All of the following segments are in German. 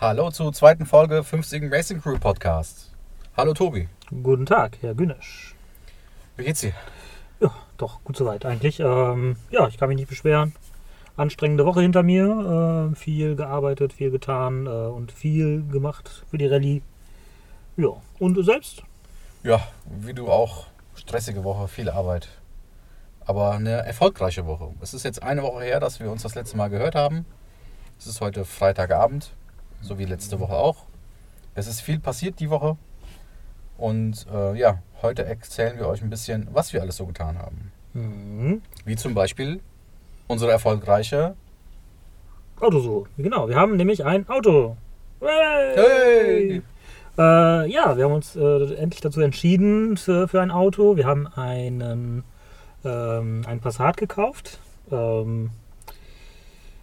Hallo zur zweiten Folge 50 Racing Crew Podcast. Hallo Tobi, Guten Tag, Herr Günesch. wie geht's dir? Ja, doch, gut soweit eigentlich. Ähm, ja, ich kann mich nicht beschweren. Anstrengende Woche hinter mir. Äh, viel gearbeitet, viel getan äh, und viel gemacht für die Rallye. Ja, und du selbst? Ja, wie du auch, stressige Woche, viel Arbeit. Aber eine erfolgreiche Woche. Es ist jetzt eine Woche her, dass wir uns das letzte Mal gehört haben. Es ist heute Freitagabend, so wie letzte Woche auch. Es ist viel passiert die Woche. Und äh, ja, heute erzählen wir euch ein bisschen, was wir alles so getan haben. Mhm. Wie zum Beispiel unsere erfolgreiche Autosuche. Genau, wir haben nämlich ein Auto. Hey! Hey! Äh, ja, wir haben uns äh, endlich dazu entschieden für, für ein Auto. Wir haben einen, ähm, einen Passat gekauft. Ähm,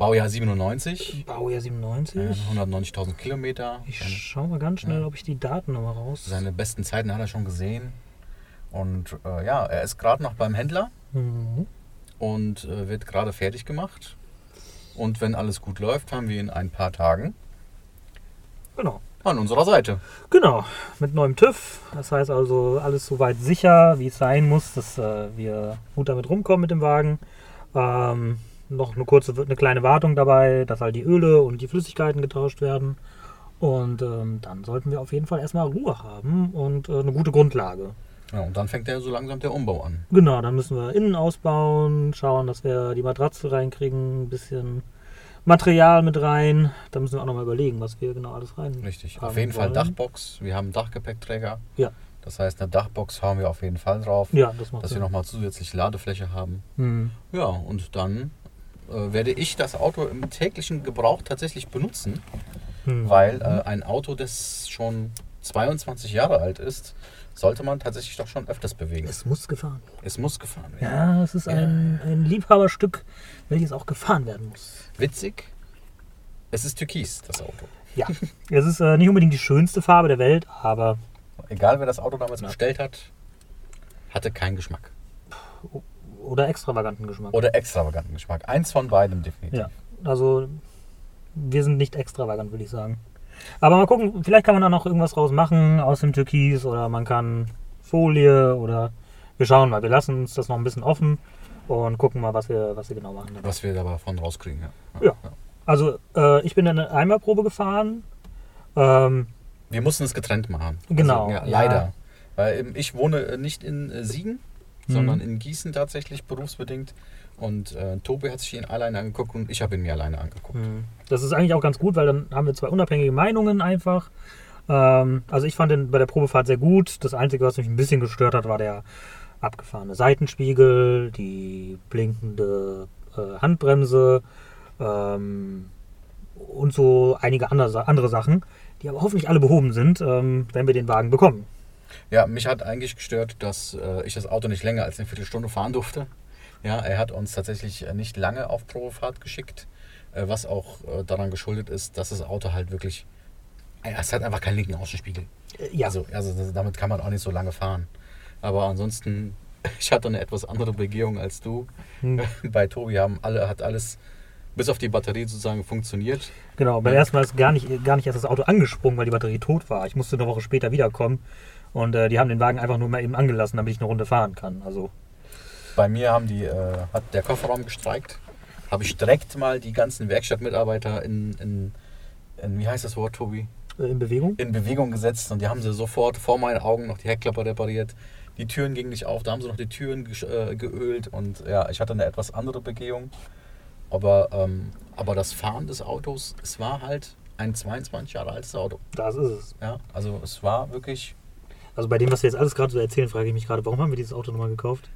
Baujahr 97, Baujahr äh, 97. 190.000 Kilometer. Ich Seine- schau mal ganz schnell, Ja. ob ich die Daten nochmal raus. Seine besten Zeiten hat er schon gesehen. Und äh, ja, er ist gerade noch beim Händler Mhm. und äh, wird gerade fertig gemacht. Und wenn alles gut läuft, haben wir ihn in ein paar Tagen Genau. an unserer Seite. Genau, mit neuem TÜV. Das heißt also alles soweit sicher, wie es sein muss, dass äh, wir gut damit rumkommen mit dem Wagen. Ähm, noch eine kurze, eine kleine Wartung dabei, dass halt die Öle und die Flüssigkeiten getauscht werden. Und ähm, dann sollten wir auf jeden Fall erstmal Ruhe haben und äh, eine gute Grundlage. Ja, und dann fängt er so langsam der Umbau an. Genau, dann müssen wir innen ausbauen, schauen, dass wir die Matratze reinkriegen, ein bisschen Material mit rein. Da müssen wir auch nochmal überlegen, was wir genau alles rein. Richtig. haben auf jeden Fall wollen. Dachbox. Wir haben einen Dachgepäckträger. Ja. Das heißt, eine Dachbox hauen wir auf jeden Fall drauf. Ja, das macht Dass wir Sinn. nochmal zusätzlich Ladefläche haben. Hm. Ja, und dann äh, werde ich das Auto im täglichen Gebrauch tatsächlich benutzen. Hm. Weil äh, ein Auto, das schon 22 Jahre alt ist, sollte man tatsächlich doch schon öfters bewegen. Es, Es muss gefahren werden. muss gefahren werden. Ja, es ist ein, ein Liebhaberstück, welches auch gefahren werden muss. Witzig, es ist türkis, das Auto. Ja, es ist äh, nicht unbedingt die schönste Farbe der Welt, aber Egal, wer das Auto damals bestellt hat, hatte keinen Geschmack. Oder extravaganten Geschmack. Oder extravaganten Geschmack. Eins von beidem definitiv. Ja, also wir sind nicht extravagant, würde ich sagen. Aber mal gucken, vielleicht kann man da noch irgendwas draus machen aus dem Türkis oder man kann Folie oder wir schauen mal. Wir lassen uns das noch ein bisschen offen und gucken mal, was wir, was wir genau machen. dabei. Was wir davon rauskriegen. Ja. Ja. Also äh, ich bin in eine Einmalprobe gefahren. Ähm, Wir mussten es getrennt machen. Genau, Also, ja, ja. leider. Weil ähm, ich wohne nicht in äh, Siegen, Mhm. sondern in Gießen tatsächlich, berufsbedingt. Und äh, Tobi hat sich ihn alleine angeguckt und ich habe ihn mir alleine angeguckt. Hm. Das ist eigentlich auch ganz gut, weil dann haben wir zwei unabhängige Meinungen einfach. Ähm, also ich fand den bei der Probefahrt sehr gut. Das Einzige, was mich ein bisschen gestört hat, war der abgefahrene Seitenspiegel, die blinkende äh, Handbremse ähm, und so einige andere, andere Sachen, die aber hoffentlich alle behoben sind, ähm, wenn wir den Wagen bekommen. Ja, mich hat eigentlich gestört, dass äh, ich das Auto nicht länger als eine Viertelstunde fahren durfte. Ja, er hat uns tatsächlich äh, nicht lange auf Probefahrt geschickt, äh, was auch äh, daran geschuldet ist, dass das Auto halt wirklich. Es hat einfach keinen linken Außenspiegel. Äh, ja, Also, also damit kann man auch nicht so lange fahren. Aber ansonsten, ich hatte eine etwas andere Begehung als du. Hm. Bei Tobi haben alle, hat alles bis auf die Batterie sozusagen funktioniert. Genau, beim ersten Mal ist gar nicht, gar nicht erst das Auto angesprungen, weil die Batterie tot war. Ich musste eine Woche später wiederkommen und äh, die haben den Wagen einfach nur mal eben angelassen, damit ich eine Runde fahren kann. Also, Bei mir haben die, äh, hat der Kofferraum gestreikt. Habe ich direkt mal die ganzen Werkstattmitarbeiter in, in, in, wie heißt das Wort, Tobi? äh, in Bewegung. In Bewegung gesetzt und die haben sie sofort vor meinen Augen noch die Heckklappe repariert. Die Türen gingen nicht auf, da haben sie noch die Türen gesch- äh, geölt und ja, ich hatte eine etwas andere Begehung. Aber, ähm, aber das Fahren des Autos, es war halt ein 22 Jahre altes Auto. Das ist es. Ja, also es war wirklich Also bei dem, was wir jetzt alles gerade so erzählen, frage ich mich gerade, warum haben wir dieses Auto nochmal gekauft?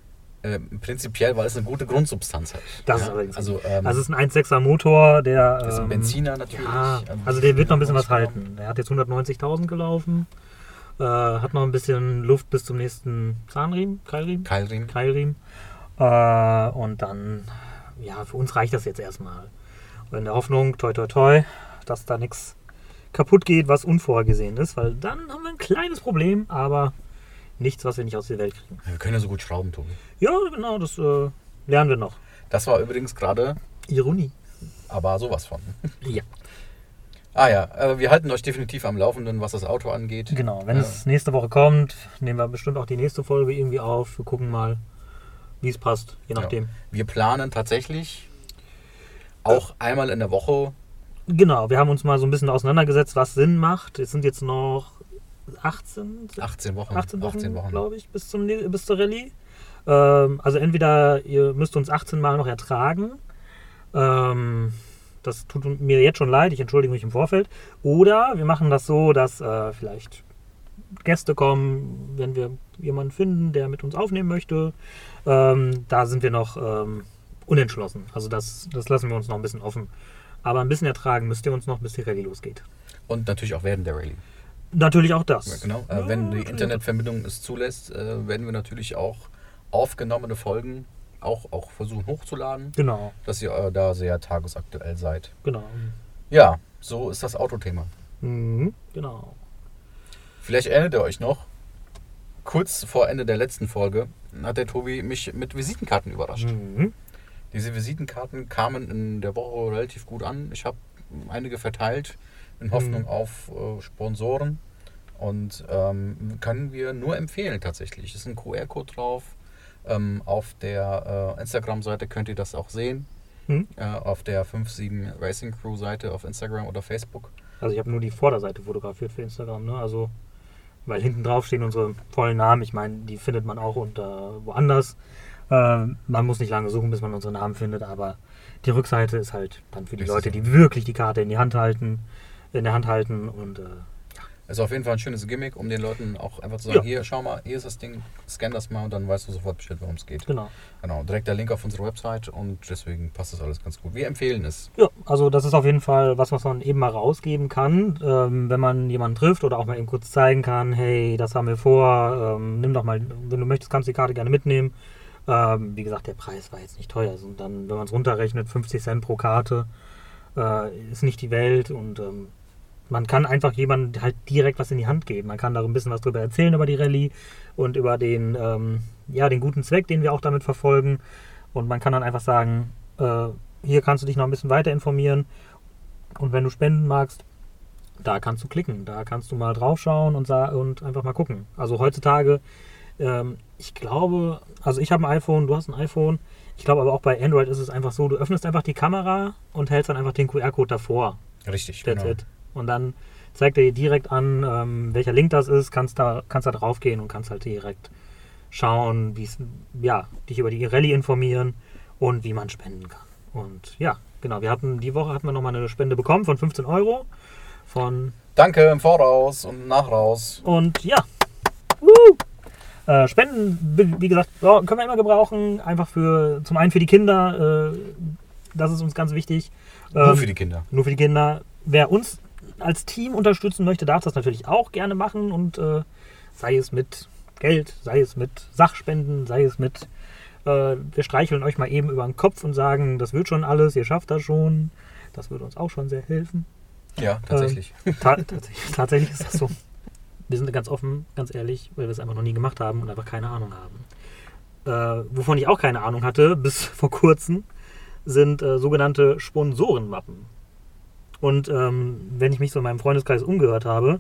äh, prinzipiell, weil es eine gute Grundsubstanz hat. Das ja, ist allerdings also, ähm, Also es ist ein 1,6er Motor, der... das ist ein ähm, Benziner natürlich. Ja, ähm, also der wird noch ein bisschen was genau. halten. Der hat jetzt 190.000 gelaufen, äh, hat noch ein bisschen Luft bis zum nächsten Zahnriemen, Keilriemen, Keilriemen. Keilriemen. Äh, und dann, ja, für uns reicht das jetzt erstmal. Und in der Hoffnung, toi toi toi, dass da nichts kaputt geht, was unvorhergesehen ist, weil dann haben wir ein kleines Problem, aber nichts, was wir nicht aus der Welt kriegen. Wir können ja so gut schrauben, Tobi. Ja, genau, das äh, lernen wir noch. Das war übrigens gerade, Ironie. aber sowas von. Ja. Ah ja, äh, wir halten euch definitiv am Laufenden, was das Auto angeht. Genau, wenn Äh, es nächste Woche kommt, nehmen wir bestimmt auch die nächste Folge irgendwie auf. Wir gucken mal, wie es passt, je nachdem. Wir planen tatsächlich auch einmal in der Woche. Genau, wir haben uns mal so ein bisschen auseinandergesetzt, was Sinn macht. Es sind jetzt noch 18, 18 Wochen. 18 Wochen, 18 Wochen. glaube ich, bis, zum, bis zur Rallye. Ähm, also entweder ihr müsst uns 18 Mal noch ertragen. Ähm, das tut mir jetzt schon leid, ich entschuldige mich im Vorfeld. Oder wir machen das so, dass äh, vielleicht Gäste kommen, wenn wir jemanden finden, der mit uns aufnehmen möchte. Ähm, da sind wir noch ähm, unentschlossen. Also das, das lassen wir uns noch ein bisschen offen. Aber ein bisschen ertragen müsst ihr uns noch, bis die Rallye losgeht. Und natürlich auch während der Rallye. Natürlich auch das. Ja, genau. Äh, wenn die. Internetverbindung es zulässt, äh, werden wir natürlich auch aufgenommene Folgen auch, auch versuchen hochzuladen, Genau, dass ihr äh, da sehr tagesaktuell seid. genau. Ja, so ist das Autothema. Mhm, genau. Vielleicht erinnert ihr euch noch, kurz vor Ende der letzten Folge hat der Tobi mich mit Visitenkarten überrascht. Mhm. Diese Visitenkarten kamen in der Woche relativ gut an. Ich habe einige verteilt in Hoffnung Mhm. auf äh, Sponsoren und ähm, können wir nur empfehlen tatsächlich. Es ist ein QR-Code drauf. Ähm, auf der äh, Instagram-Seite könnt ihr das auch sehen. Mhm. Äh, auf der 57 Racing Crew Seite auf Instagram oder Facebook. Also ich habe nur die Vorderseite fotografiert für Instagram, ne? Also, weil hinten drauf stehen unsere vollen Namen. Ich meine, die findet man auch unter woanders. Ähm, man muss nicht lange suchen, bis man unsere Namen findet, aber die Rückseite ist halt dann für die Leute, die wirklich die Karte in die Hand halten, in der Hand halten und äh, Ist auf jeden Fall ein schönes Gimmick, um den Leuten auch einfach zu sagen, Ja. hier, schau mal, hier ist das Ding, scan das mal und dann weißt du sofort Bescheid, worum es geht. genau. Genau, direkt der Link auf unsere Website und deswegen passt das alles ganz gut. Wir empfehlen es. Ja, also das ist auf jeden Fall was, was man eben mal rausgeben kann, ähm, wenn man jemanden trifft oder auch mal eben kurz zeigen kann, hey, das haben wir vor, ähm, nimm doch mal, wenn du möchtest, kannst du die Karte gerne mitnehmen. Ähm, wie gesagt, der Preis war jetzt nicht teuer. Also dann, wenn man es runterrechnet, 50 Cent pro Karte, äh, ist nicht die Welt und ähm, man kann einfach jemandem halt direkt was in die Hand geben. Man kann da ein bisschen was drüber erzählen über die Rallye und über den, ähm, ja, den guten Zweck, den wir auch damit verfolgen. Und man kann dann einfach sagen, äh, hier kannst du dich noch ein bisschen weiter informieren. Und wenn du spenden magst, da kannst du klicken. Da kannst du mal draufschauen und, und einfach mal gucken. Also heutzutage, ähm, ich glaube, also ich habe ein iPhone, du hast ein iPhone. Ich glaube aber auch bei Android ist es einfach so, du öffnest einfach die Kamera und hältst dann einfach den QR-Code davor. Richtig, That's genau. it. Und dann zeigt er dir direkt an, ähm, welcher Link das ist, kannst da, kannst da drauf gehen und kannst halt direkt schauen, wie es, ja, dich über die Rallye informieren und wie man spenden kann. Und ja, genau, wir hatten, die Woche hatten wir nochmal eine Spende bekommen von 15 Euro. Von, Danke im Voraus und Nachraus. und ja! Äh, Spenden, wie gesagt, können wir immer gebrauchen, einfach für, zum einen für die Kinder, äh, das ist uns ganz wichtig. Nur Ähm, für die Kinder. nur für die Kinder. Wer uns als Team unterstützen möchte, darf das natürlich auch gerne machen und äh, sei es mit Geld, sei es mit Sachspenden, sei es mit äh, wir streicheln euch mal eben über den Kopf und sagen, das wird schon alles, ihr schafft das schon. Das würde uns auch schon sehr helfen. Ja, tatsächlich. Ta tatsächlich, tatsächlich ist das so. Wir sind ganz offen, ganz ehrlich, weil wir es einfach noch nie gemacht haben und einfach keine Ahnung haben. Äh, wovon ich auch keine Ahnung hatte, bis vor kurzem, sind äh, sogenannte Sponsorenmappen. Und ähm, wenn ich mich so in meinem Freundeskreis umgehört habe,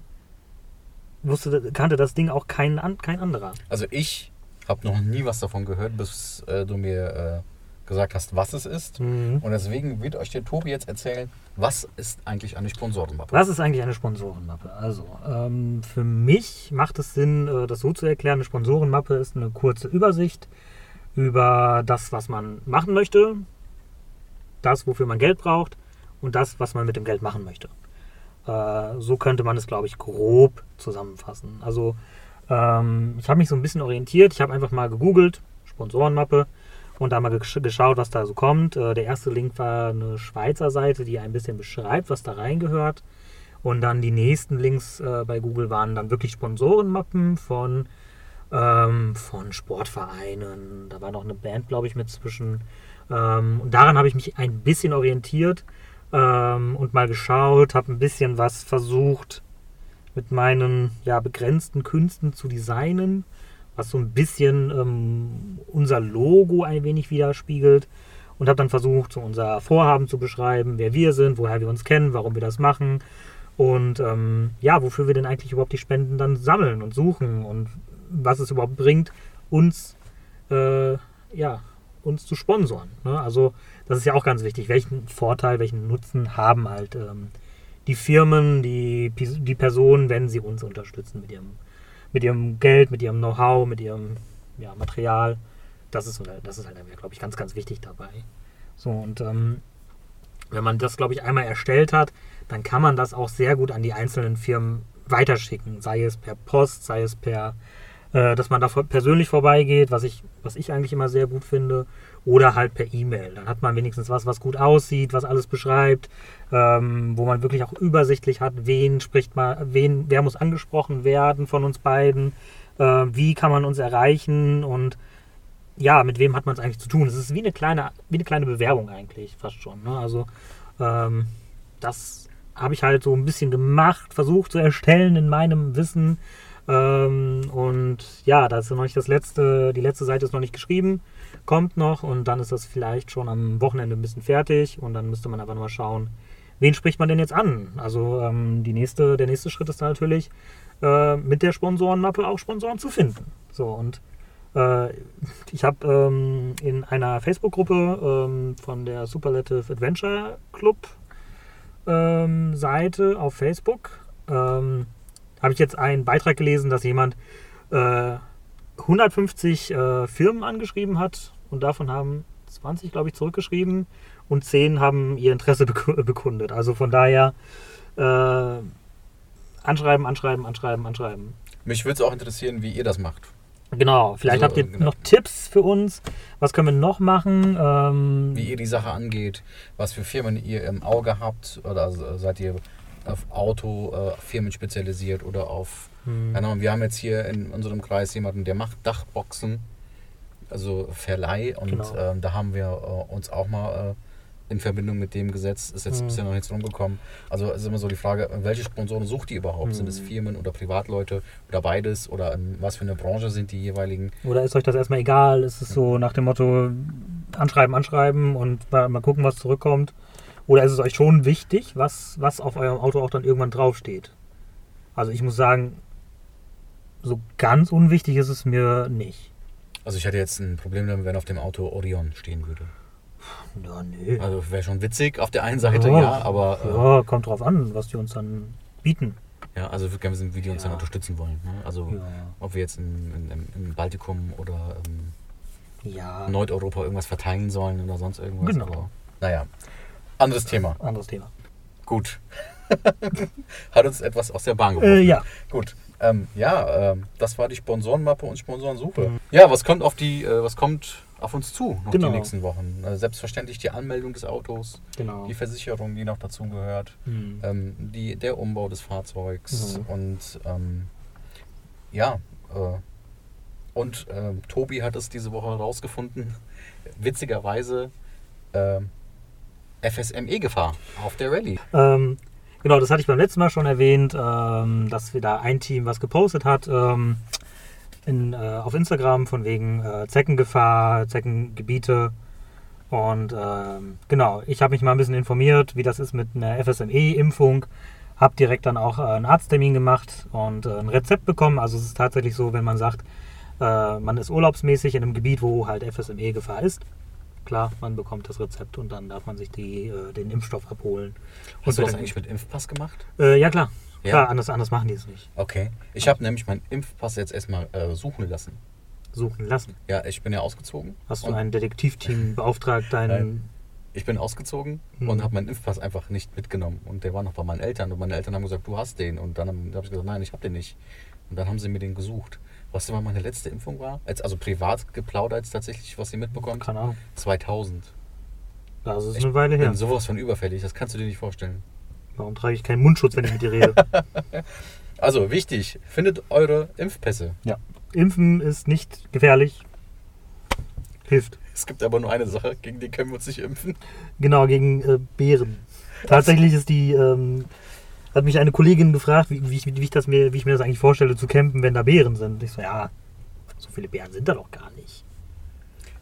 wusste, kannte das Ding auch kein, kein anderer. Also ich habe noch nie was davon gehört, bis äh, du mir äh, gesagt hast, was es ist. Mhm. Und deswegen wird euch der Tobi jetzt erzählen, was ist eigentlich eine Sponsorenmappe? Was ist eigentlich eine Sponsorenmappe? Also, ähm, für mich macht es Sinn, äh, das so zu erklären. Eine Sponsorenmappe ist eine kurze Übersicht über das, was man machen möchte, das, wofür man Geld braucht und das, was man mit dem Geld machen möchte. Äh, so könnte man es, glaube ich, grob zusammenfassen. Also, ähm, ich habe mich so ein bisschen orientiert. Ich habe einfach mal gegoogelt, Sponsorenmappe, und da mal gesch geschaut, was da so kommt. Äh, der erste Link war eine Schweizer Seite, die ein bisschen beschreibt, was da reingehört. Und dann die nächsten Links äh, bei Google waren dann wirklich Sponsorenmappen von, ähm, von Sportvereinen. Da war noch eine Band, glaube ich, mit zwischen. Ähm, und daran habe ich mich ein bisschen orientiert ähm, und mal geschaut, habe ein bisschen was versucht mit meinen ja, begrenzten Künsten zu designen, was so ein bisschen ähm, unser Logo ein wenig widerspiegelt. und habe dann versucht, so unser Vorhaben zu beschreiben, wer wir sind, woher wir uns kennen, warum wir das machen und ähm, ja, wofür wir denn eigentlich überhaupt die Spenden dann sammeln und suchen und was es überhaupt bringt, uns, äh, ja, uns zu sponsoren. Ne? Also das ist ja auch ganz wichtig. Welchen Vorteil, welchen Nutzen haben halt ähm, die Firmen, die, die Personen, wenn sie uns unterstützen mit ihrem, mit ihrem Geld, mit ihrem Know-how, mit ihrem ja, Material. Das ist, das ist halt, glaube ich, ganz, ganz wichtig dabei. So, und ähm, wenn man das, glaube ich, einmal erstellt hat, dann kann man das auch sehr gut an die einzelnen Firmen weiterschicken. Sei es per Post, sei es per, äh, dass man da persönlich vorbeigeht, was ich, was ich eigentlich immer sehr gut finde, oder halt per E-Mail. Dann hat man wenigstens was, was gut aussieht, was alles beschreibt, ähm, wo man wirklich auch übersichtlich hat, wen spricht man, wen, wer muss angesprochen werden von uns beiden, äh, wie kann man uns erreichen und ja, mit wem hat man es eigentlich zu tun? Es ist wie eine kleine, wie eine kleine Bewerbung eigentlich, fast schon. Ne? Also ähm, das habe ich halt so ein bisschen gemacht, versucht zu erstellen in meinem Wissen. Ähm, und ja, da ist noch nicht das letzte, die letzte Seite ist noch nicht geschrieben, kommt noch und dann ist das vielleicht schon am Wochenende ein bisschen fertig und dann müsste man einfach mal schauen, wen spricht man denn jetzt an? Also ähm, die nächste, der nächste Schritt ist natürlich äh, mit der Sponsorenmappe auch Sponsoren zu finden. So und äh, ich habe ähm, in einer Facebook-Gruppe ähm, von der Superlative Adventure Club ähm, Seite auf Facebook ähm, habe ich jetzt einen Beitrag gelesen, dass jemand äh, 150 äh, Firmen angeschrieben hat und davon haben 20, glaube ich, zurückgeschrieben und 10 haben ihr Interesse bekundet. Also von daher äh, anschreiben, anschreiben, anschreiben, anschreiben. Mich würde es auch interessieren, wie ihr das macht. Genau, vielleicht also, habt ihr genau. noch Tipps für uns. Was können wir noch machen? Ähm, Wie ihr die Sache angeht, was für Firmen ihr im Auge habt oder seid ihr auf Autofirmen äh, spezialisiert oder auf. Hm. Genau, wir haben jetzt hier in unserem Kreis jemanden, der macht Dachboxen, also Verleih und genau. ähm, da haben wir äh, uns auch mal äh, in Verbindung mit dem Gesetz ist jetzt mhm. bisher noch nichts rumgekommen. Also ist immer so die Frage, welche Sponsoren sucht ihr überhaupt? Mhm. Sind es hm. Firmen oder Privatleute oder beides? Oder in was für eine Branche sind die jeweiligen? Oder ist euch das erstmal egal? Ist es so nach dem Motto anschreiben, anschreiben und mal, mal gucken, was zurückkommt? Oder ist es euch schon wichtig, was, was auf eurem Auto auch dann irgendwann draufsteht? Also ich muss sagen, so ganz unwichtig ist es mir nicht. Also ich hatte jetzt ein Problem damit, wenn auf dem Auto Orion stehen würde. Ja, nee. Also wäre schon witzig auf der einen Seite, ja, ja aber. Äh, ja, kommt drauf an, was die uns dann bieten. Ja, also wir gerne wissen, wie die uns ja. dann unterstützen wollen. Ne? Also ja. ob wir jetzt im Baltikum oder ähm, ja. Nordeuropa irgendwas verteilen sollen oder sonst irgendwas. Genau. Aber, naja, anderes Thema. Anderes Thema. Gut. Hat uns etwas aus der Bahn geworfen. Äh, ja. Gut. Ähm, ja, ähm, das war die Sponsorenmappe und Sponsorensuche. Mhm. Ja, was kommt auf die, äh, was kommt auf uns zu noch genau. die nächsten Wochen. Also selbstverständlich die Anmeldung des Autos, genau. die Versicherung, die noch dazu gehört, mhm. ähm, die, der Umbau des Fahrzeugs mhm. und ähm, ja, äh, und äh, Tobi hat es diese Woche herausgefunden, witzigerweise äh, FSME-Gefahr auf der Rallye. Ähm, genau, das hatte ich beim letzten Mal schon erwähnt, ähm, dass wir da ein Team was gepostet hat. Ähm, in, äh, auf Instagram von wegen äh, Zeckengefahr, Zeckengebiete. Und ähm, genau, ich habe mich mal ein bisschen informiert, wie das ist mit einer FSME-Impfung. Habe direkt dann auch äh, einen Arzttermin gemacht und äh, ein Rezept bekommen. Also es ist tatsächlich so, wenn man sagt, äh, man ist urlaubsmäßig in einem Gebiet, wo halt FSME-Gefahr ist. Klar, man bekommt das Rezept und dann darf man sich die, äh, den Impfstoff abholen. Hast und du das eigentlich mit Impfpass gemacht? ja, klar. Ja? Klar, anders, anders machen die es nicht. Okay. Ich habe nämlich meinen Impfpass jetzt erstmal äh, suchen lassen. Suchen lassen? Ja, ich bin ja ausgezogen. Hast du ein Detektivteam beauftragt, deinen. Ich bin ausgezogen hm. und habe meinen Impfpass einfach nicht mitgenommen. Und der war noch bei meinen Eltern. Und meine Eltern haben gesagt, du hast den. Und dann habe ich gesagt, nein, ich habe den nicht. Und dann haben sie mir den gesucht. Was immer meine letzte Impfung war? Als, also privat geplaudert tatsächlich, was ihr mitbekommt? Keine Ahnung. 2000. Das ist eine Weile her. Ich bin sowas von überfällig, das kannst du dir nicht vorstellen. Warum trage ich keinen Mundschutz, wenn ich mit dir rede? also wichtig, findet eure Impfpässe. Ja. Impfen ist nicht gefährlich. Hilft. Es gibt aber nur eine Sache, gegen die können wir uns nicht impfen. Genau, gegen äh, Bären. Tatsächlich ist die, ähm, hat mich eine Kollegin gefragt, wie, wie, ich, wie, ich das mir, wie ich mir das eigentlich vorstelle, zu campen, wenn da Bären sind. Ich so, ja, so viele Bären sind da doch gar nicht.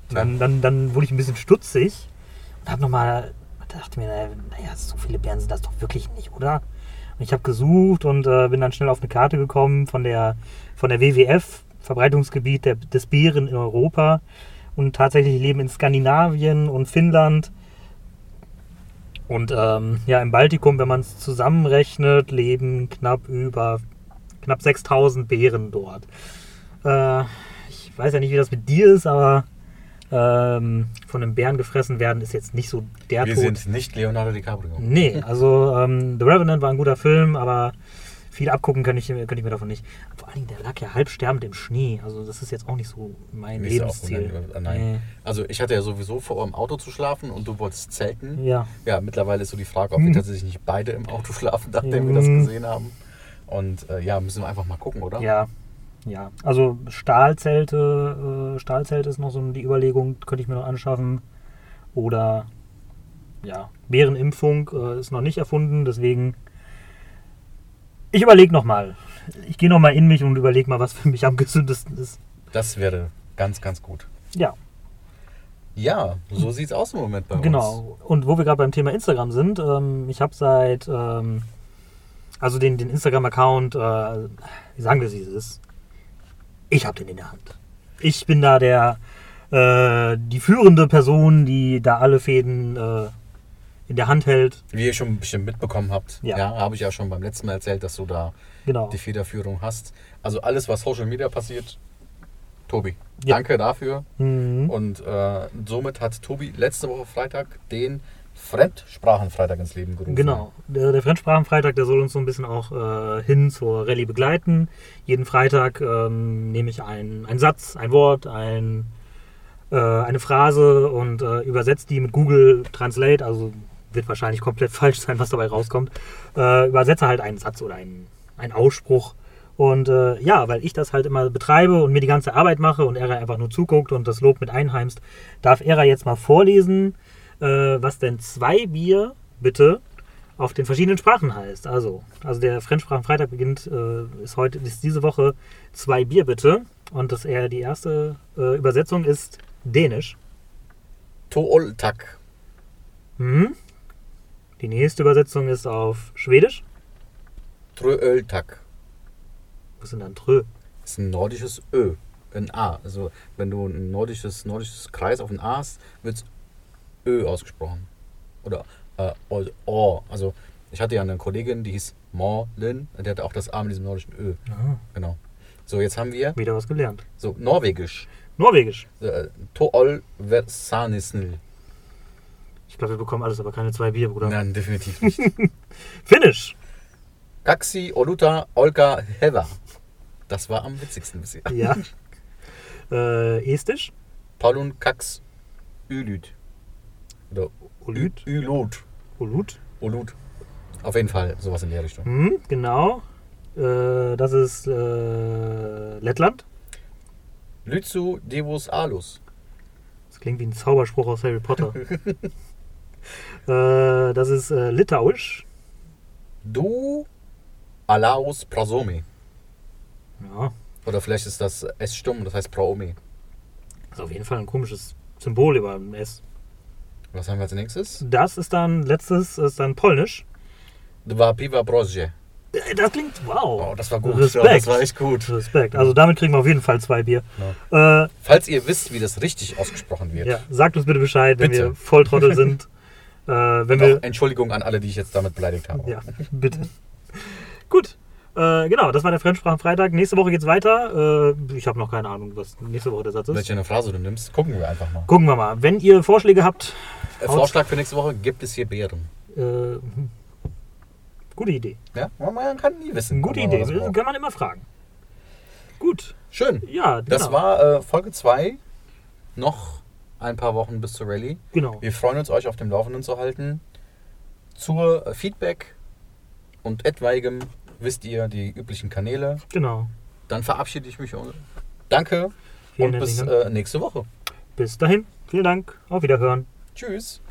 Dann, dann, dann wurde ich ein bisschen stutzig Und hab nochmal, dachte mir, naja, so viele Bären sind das doch wirklich nicht, oder? Und ich habe gesucht und äh, bin dann schnell auf eine Karte gekommen von der, von der WWF, Verbreitungsgebiet der, des Bären in Europa. Und tatsächlich leben in Skandinavien und Finnland. Und ähm, ja, im Baltikum, wenn man es zusammenrechnet, leben knapp über knapp 6000 Bären dort. Äh, ich weiß ja nicht, wie das mit dir ist, aber ähm, von einem Bären gefressen werden ist jetzt nicht so der Wir Tod. sind nicht Leonardo DiCaprio. Nee, also ähm, The Revenant war ein guter Film, aber viel abgucken kann ich, könnte ich mir davon nicht. Vor allen Dingen, der lag ja halb sterbend im Schnee. Also das ist jetzt auch nicht so mein so Lebensziel. auch- Nein. Also ich hatte ja sowieso vor, im Auto zu schlafen und du wolltest zelten. Nee. Ja, Ja, mittlerweile ist so die Frage, ob Mhm. wir tatsächlich nicht beide im Auto schlafen, nachdem wir das Mhm. gesehen haben. Und äh, ja, müssen wir einfach mal gucken, oder? ja, ja. Also Stahlzelte, äh, Stahlzelt ist noch so die Überlegung, könnte ich mir noch anschaffen. Oder ja, Bärenimpfung äh, ist noch nicht erfunden, deswegen ich überlege nochmal. Ich gehe nochmal in mich und überlege mal, was für mich am gesündesten ist. Das wäre ganz, ganz gut. Ja, Ja, so sieht's aus im Moment bei uns. Genau. Und wo wir gerade beim Thema Instagram sind, ähm, ich habe seit, ähm, also den, den Instagram-Account, äh, sagen wir es, wie es ist, ich habe den in der Hand. Ich bin da der, äh, die führende Person, die da alle Fäden äh, in der Hand hält. Wie ihr schon bestimmt mitbekommen habt, Ja. ja, habe ich ja schon beim letzten Mal erzählt, dass du da Genau. die Federführung hast. Also alles, was Social Media passiert, Tobi. Ja. Danke dafür. Mhm. Und äh, somit hat Tobi letzte Woche Freitag den Fremdsprachenfreitag ins Leben gerufen. Genau. Der, der Fremdsprachenfreitag, der soll uns so ein bisschen auch äh, hin zur Rallye begleiten. Jeden Freitag ähm, nehme ich einen, einen Satz, ein Wort, ein, äh, eine Phrase und äh, übersetze die mit Google Translate. Also wird wahrscheinlich komplett falsch sein, was dabei rauskommt. Äh, übersetze halt einen Satz oder einen, einen Ausspruch. Und äh, ja, weil ich das halt immer betreibe und mir die ganze Arbeit mache und er einfach nur zuguckt und das Lob mit einheimst, darf er jetzt mal vorlesen, äh, was denn zwei Bier bitte auf den verschiedenen Sprachen heißt. Also, also der Fremdsprachenfreitag beginnt, äh, ist heute, ist diese Woche zwei Bier bitte. Und das eher die erste äh, Übersetzung ist Dänisch. Tooltak. Mhm. Die nächste Übersetzung ist auf Schwedisch. Trööltak. Was sind dann Trö? Das ist ein nordisches Ö. Ein A. Also wenn du ein nordisches, nordisches Kreis auf ein A hast, wird es Ö ausgesprochen. Oder äh, O- O. Also ich hatte ja eine Kollegin, die hieß Morlin, die hatte auch das A mit diesem nordischen Ö. Aha, Genau. So, jetzt haben wir wieder was gelernt. so Norwegisch. Norwegisch. Äh, Tool Versanisnil. Ich glaube, wir bekommen alles, aber keine zwei Bier, Bruder. Nein, definitiv nicht. Finnisch. Kaksi Oluta Olka Heva. Das war am witzigsten bisher. Ja. äh, Estisch. Paulun Kaks Ülüt. Oder Olyt. Ü- Ülut. Olut. Olut. Auf jeden Fall sowas in der Richtung. Mhm, genau. Äh, das ist äh, Lettland. Lytsu Devus Alus. Das klingt wie ein Zauberspruch aus Harry Potter. äh, das ist äh, Litauisch. Du Alaus Prasomi. Ja, Oder vielleicht ist das S stumm, das heißt Praomi. ist auf jeden Fall ein komisches Symbol über dem S. Was haben wir als nächstes? Das ist dann, letztes ist dann Polnisch. Dwa Piva Brozje. Äh, Das klingt, wow. Oh, das war gut. Respekt. Ja, das war echt gut. Respekt. Also damit kriegen wir auf jeden Fall zwei Bier. Äh, Falls ihr wisst, wie das richtig ausgesprochen wird. ja, sagt uns bitte Bescheid, wenn Bitte. wir Volltrottel sind. Äh, wenn wir, auch Entschuldigung an alle, die ich jetzt damit beleidigt habe. Ja, bitte. Gut. Äh, genau, das war der Fremdsprachenfreitag. Nächste Woche geht's weiter. Äh, ich habe noch keine Ahnung, was nächste Woche der Satz ist. Welche eine Phrase du nimmst, gucken wir einfach mal. Gucken wir mal. Wenn ihr Vorschläge habt, Äh, Vorschlag für nächste Woche: gibt es hier Beeren? äh, gute Idee. Ja, man kann nie wissen. Gute Idee. braucht. Kann man immer fragen. Gut. Schön. Ja, genau. Das war äh, Folge 2. Noch ein paar Wochen bis zur Rallye. Genau. Wir freuen uns, euch auf dem Laufenden zu halten. Zur äh, Feedback und etwaigem wisst ihr die üblichen Kanäle. Genau. Dann verabschiede ich mich. Danke Vielen und bis äh, nächste Woche. Bis dahin. Vielen Dank. Auf Wiederhören. Tschüss.